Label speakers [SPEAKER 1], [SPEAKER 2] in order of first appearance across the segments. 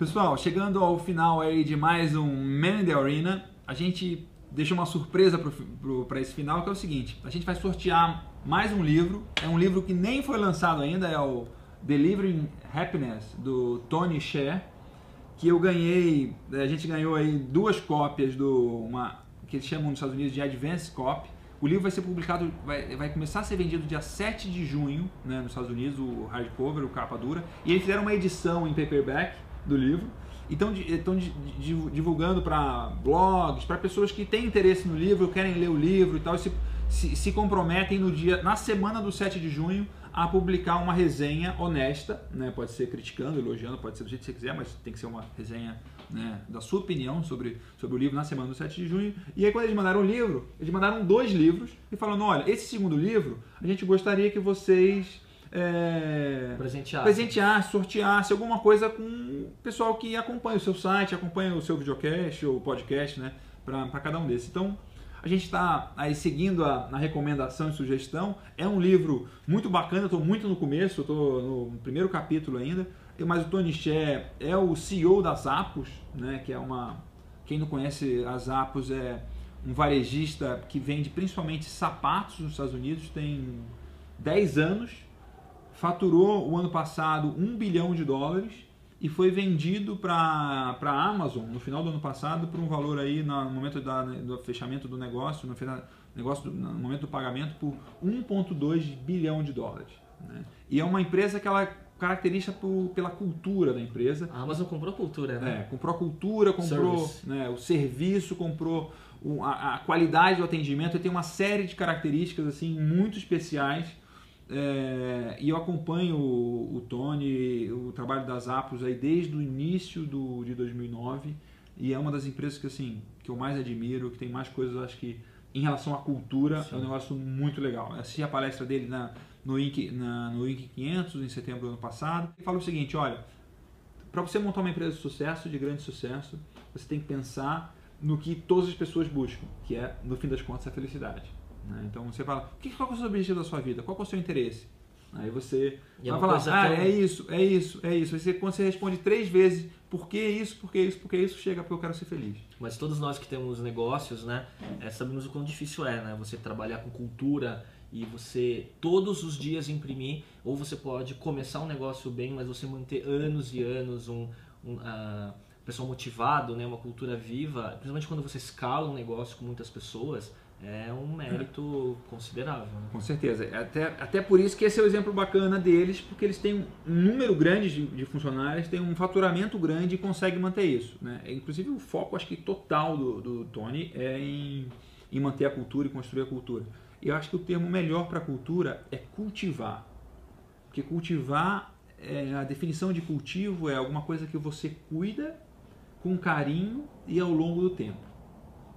[SPEAKER 1] Pessoal, chegando ao final aí de mais um Man in the Arena, a gente deixou uma surpresa para esse final, que é o seguinte: a gente vai sortear mais um livro. É um livro que nem foi lançado ainda, é o Delivering Happiness, do Tony Share, que eu ganhei, a gente ganhou aí duas cópias do uma que eles chamam nos Estados Unidos de Advance Copy. O livro vai ser publicado, vai, vai começar a ser vendido dia 7 de junho, né, nos Estados Unidos, o hardcover, o capa dura. E eles fizeram uma edição em paperback do livro. Então estão divulgando para blogs, para pessoas que têm interesse no livro, querem ler o livro e tal, e se, se, se comprometem no dia, na semana do 7 de junho, a publicar uma resenha honesta, né? pode ser criticando, elogiando, pode ser do jeito que você quiser, mas tem que ser uma resenha né, da sua opinião sobre, sobre o livro na semana do 7 de junho. E aí quando eles mandaram o livro, eles mandaram dois livros e falando, olha, esse segundo livro, a gente gostaria que vocês é,
[SPEAKER 2] presenteasse.
[SPEAKER 1] presenteasse, sorteasse alguma coisa com o pessoal que acompanha o seu site, acompanha o seu videocast ou podcast, né, para cada um desses. Então, a gente está aí seguindo a, na recomendação e sugestão. É um livro muito bacana, estou muito no começo, estou no primeiro capítulo ainda. Mas o Tony Xé é o CEO das Apos, né, que é uma. Quem não conhece as Apos é um varejista que vende principalmente sapatos nos Estados Unidos, tem 10 anos, faturou o ano passado 1 bilhão de dólares e foi vendido para a Amazon no final do ano passado por um valor aí no momento da, do fechamento do negócio, no, final, negócio do, no momento do pagamento por 1,2 bilhão de dólares. Né? E é uma empresa que ela caracteriza por, pela cultura da empresa.
[SPEAKER 2] A Amazon comprou cultura, né?
[SPEAKER 1] É, comprou a cultura, comprou né, o serviço, comprou o, a, a, qualidade do atendimento e tem uma série de características assim muito especiais é, e eu acompanho o, o, Tony, o trabalho das Apos aí desde o início do, de 2009 e é uma das empresas que assim que eu mais admiro, que tem mais coisas, acho que em relação à cultura Sim. é um negócio muito legal. Eu assisti a palestra dele na, no Inc, na, no Inc 500 em setembro do ano passado. Ele fala o seguinte, olha, para você montar uma empresa de sucesso, de grande sucesso, você tem que pensar no que todas as pessoas buscam, que é no fim das contas a felicidade. Né? Então você fala, qual é o seu objetivo da sua vida? Qual é o seu interesse? Aí você e é vai falar, ah, tão... é isso, é isso, é isso. Aí você, quando você responde três vezes, por que isso, por que isso, por que isso, chega porque eu quero ser feliz.
[SPEAKER 2] Mas todos nós que temos negócios, né, é, sabemos o quão difícil é, né? Você trabalhar com cultura e você todos os dias imprimir, ou você pode começar um negócio bem, mas você manter anos e anos um, um uh, pessoal motivado, né, uma cultura viva, principalmente quando você escala um negócio com muitas pessoas, é um mérito considerável. Né?
[SPEAKER 1] Com certeza. Até, até por isso que esse é o exemplo bacana deles, porque eles têm um número grande de, de funcionários, têm um faturamento grande e conseguem manter isso. Né? Inclusive o foco, acho que total do, do Tony é em, em manter a cultura e construir a cultura. E eu acho que o termo melhor para cultura é cultivar. Porque cultivar, é, a definição de cultivo é alguma coisa que você cuida com carinho e ao longo do tempo.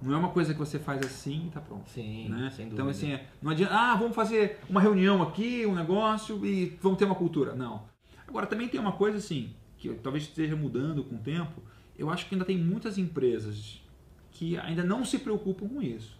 [SPEAKER 1] Não é uma coisa que você faz assim e tá pronto.
[SPEAKER 2] Sim,
[SPEAKER 1] né?
[SPEAKER 2] sem
[SPEAKER 1] então,
[SPEAKER 2] dúvida. Então
[SPEAKER 1] assim, é, não adianta, ah, vamos fazer uma reunião aqui, um negócio e vamos ter uma cultura. Não. Agora, também tem uma coisa assim, que talvez esteja mudando com o tempo, eu acho que ainda tem muitas empresas que ainda não se preocupam com isso.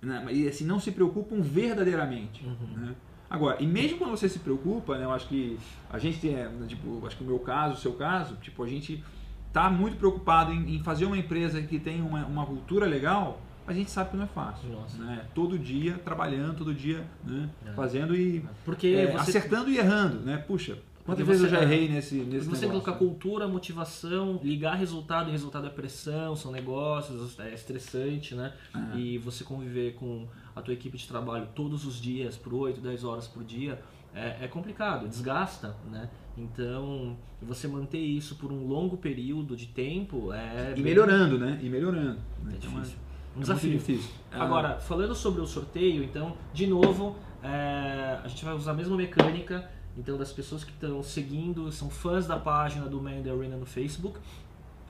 [SPEAKER 1] Né? E assim, não se preocupam verdadeiramente. Uhum. Né? Agora, e mesmo quando você se preocupa, né, eu acho que a gente tem, tipo, acho que o meu caso, o seu caso, tipo, a gente está muito preocupado em, em, fazer uma empresa que tem uma, uma cultura legal, a gente sabe que não é fácil. Nossa. Né? Todo dia trabalhando, todo dia né? é. fazendo e
[SPEAKER 2] Porque
[SPEAKER 1] é,
[SPEAKER 2] você...
[SPEAKER 1] acertando e errando. Né? Puxa, quantas vezes eu já errei nesse, nesse
[SPEAKER 2] Você
[SPEAKER 1] negócio?
[SPEAKER 2] colocar cultura, motivação, ligar resultado e resultado é pressão, são negócios, é estressante, né? É. E você conviver com a tua equipe de trabalho todos os dias, por 8, 10 horas por dia, é, é complicado, desgasta, né? Então, você manter isso por um longo período de tempo é.
[SPEAKER 1] E bem... melhorando, né? E melhorando.
[SPEAKER 2] Né? É então, difícil. É um desafio. difícil. Agora, falando sobre o sorteio, então, de novo, é, a gente vai usar a mesma mecânica. Então, das pessoas que estão seguindo, são fãs da página do Man the Arena no Facebook,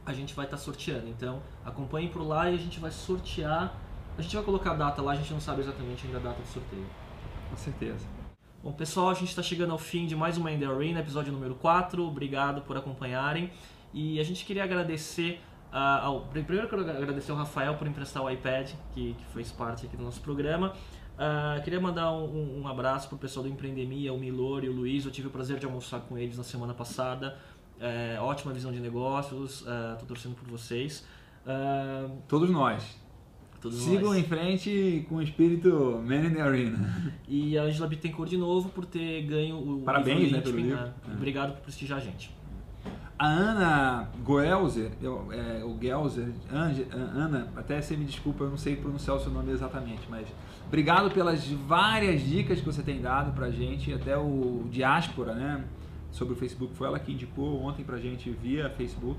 [SPEAKER 2] a gente vai estar tá sorteando. Então, acompanhem por lá e a gente vai sortear. A gente vai colocar a data lá, a gente não sabe exatamente ainda a data do sorteio.
[SPEAKER 1] Com certeza.
[SPEAKER 2] Bom, pessoal, a gente está chegando ao fim de mais uma In The Arena, episódio número 4. Obrigado por acompanharem. E a gente queria agradecer uh, ao... Primeiro quero agradecer ao Rafael por emprestar o iPad, que, que fez parte aqui do nosso programa. Uh, queria mandar um, um abraço para o pessoal do Empreendemia, o Milor e o Luiz. Eu tive o prazer de almoçar com eles na semana passada. é, ótima visão de negócios, estou torcendo por vocês. Uh,
[SPEAKER 1] Todos nós. Todos Sigam nós. em frente com o espírito Man in the Arena.
[SPEAKER 2] E a Angela Bittencourt de novo por ter ganho o
[SPEAKER 1] Parabéns, né, pelo livro.
[SPEAKER 2] É. Obrigado por prestigiar a gente.
[SPEAKER 1] A Ana Goelzer, eu, é, o Gelzer, Ana, até você me desculpa, eu não sei pronunciar o seu nome exatamente, mas obrigado pelas várias dicas que você tem dado pra gente, até o Diáspora, né, sobre o Facebook, foi ela que indicou ontem pra gente via Facebook.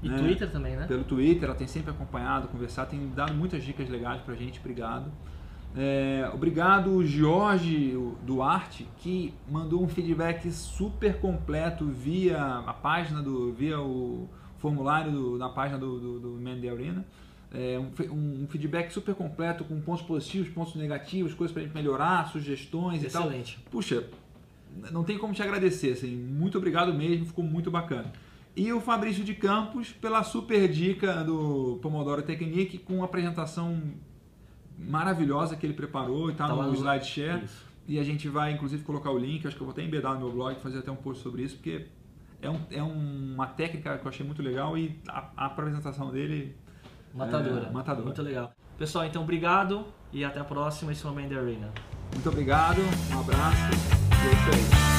[SPEAKER 2] E né, Twitter também, né?
[SPEAKER 1] Pelo Twitter, ela tem sempre acompanhado, conversado, tem dado muitas dicas legais pra gente, obrigado. É, obrigado, Jorge Duarte, que mandou um feedback super completo via a página do, via o formulário do, na página do, do, do Arena. É, um, um, feedback super completo com pontos positivos, pontos negativos, coisas para gente melhorar, sugestões
[SPEAKER 2] Excelente.
[SPEAKER 1] e tal. Puxa, não tem como te agradecer, assim, muito obrigado mesmo, ficou muito bacana. E o Fabrício de Campos pela super dica do Pomodoro Technique com apresentação maravilhosa que ele preparou e está tá no SlideShare. E a gente vai, inclusive, colocar o link, acho que eu vou até embedar no meu blog, fazer até um post sobre isso, porque é, um, é uma técnica que eu achei muito legal e a, a apresentação dele...
[SPEAKER 2] Matadora.
[SPEAKER 1] É, matadora.
[SPEAKER 2] Muito legal. Pessoal, então obrigado e até a próxima. Esse é o Man Arena.
[SPEAKER 1] Muito obrigado, um abraço e é isso aí.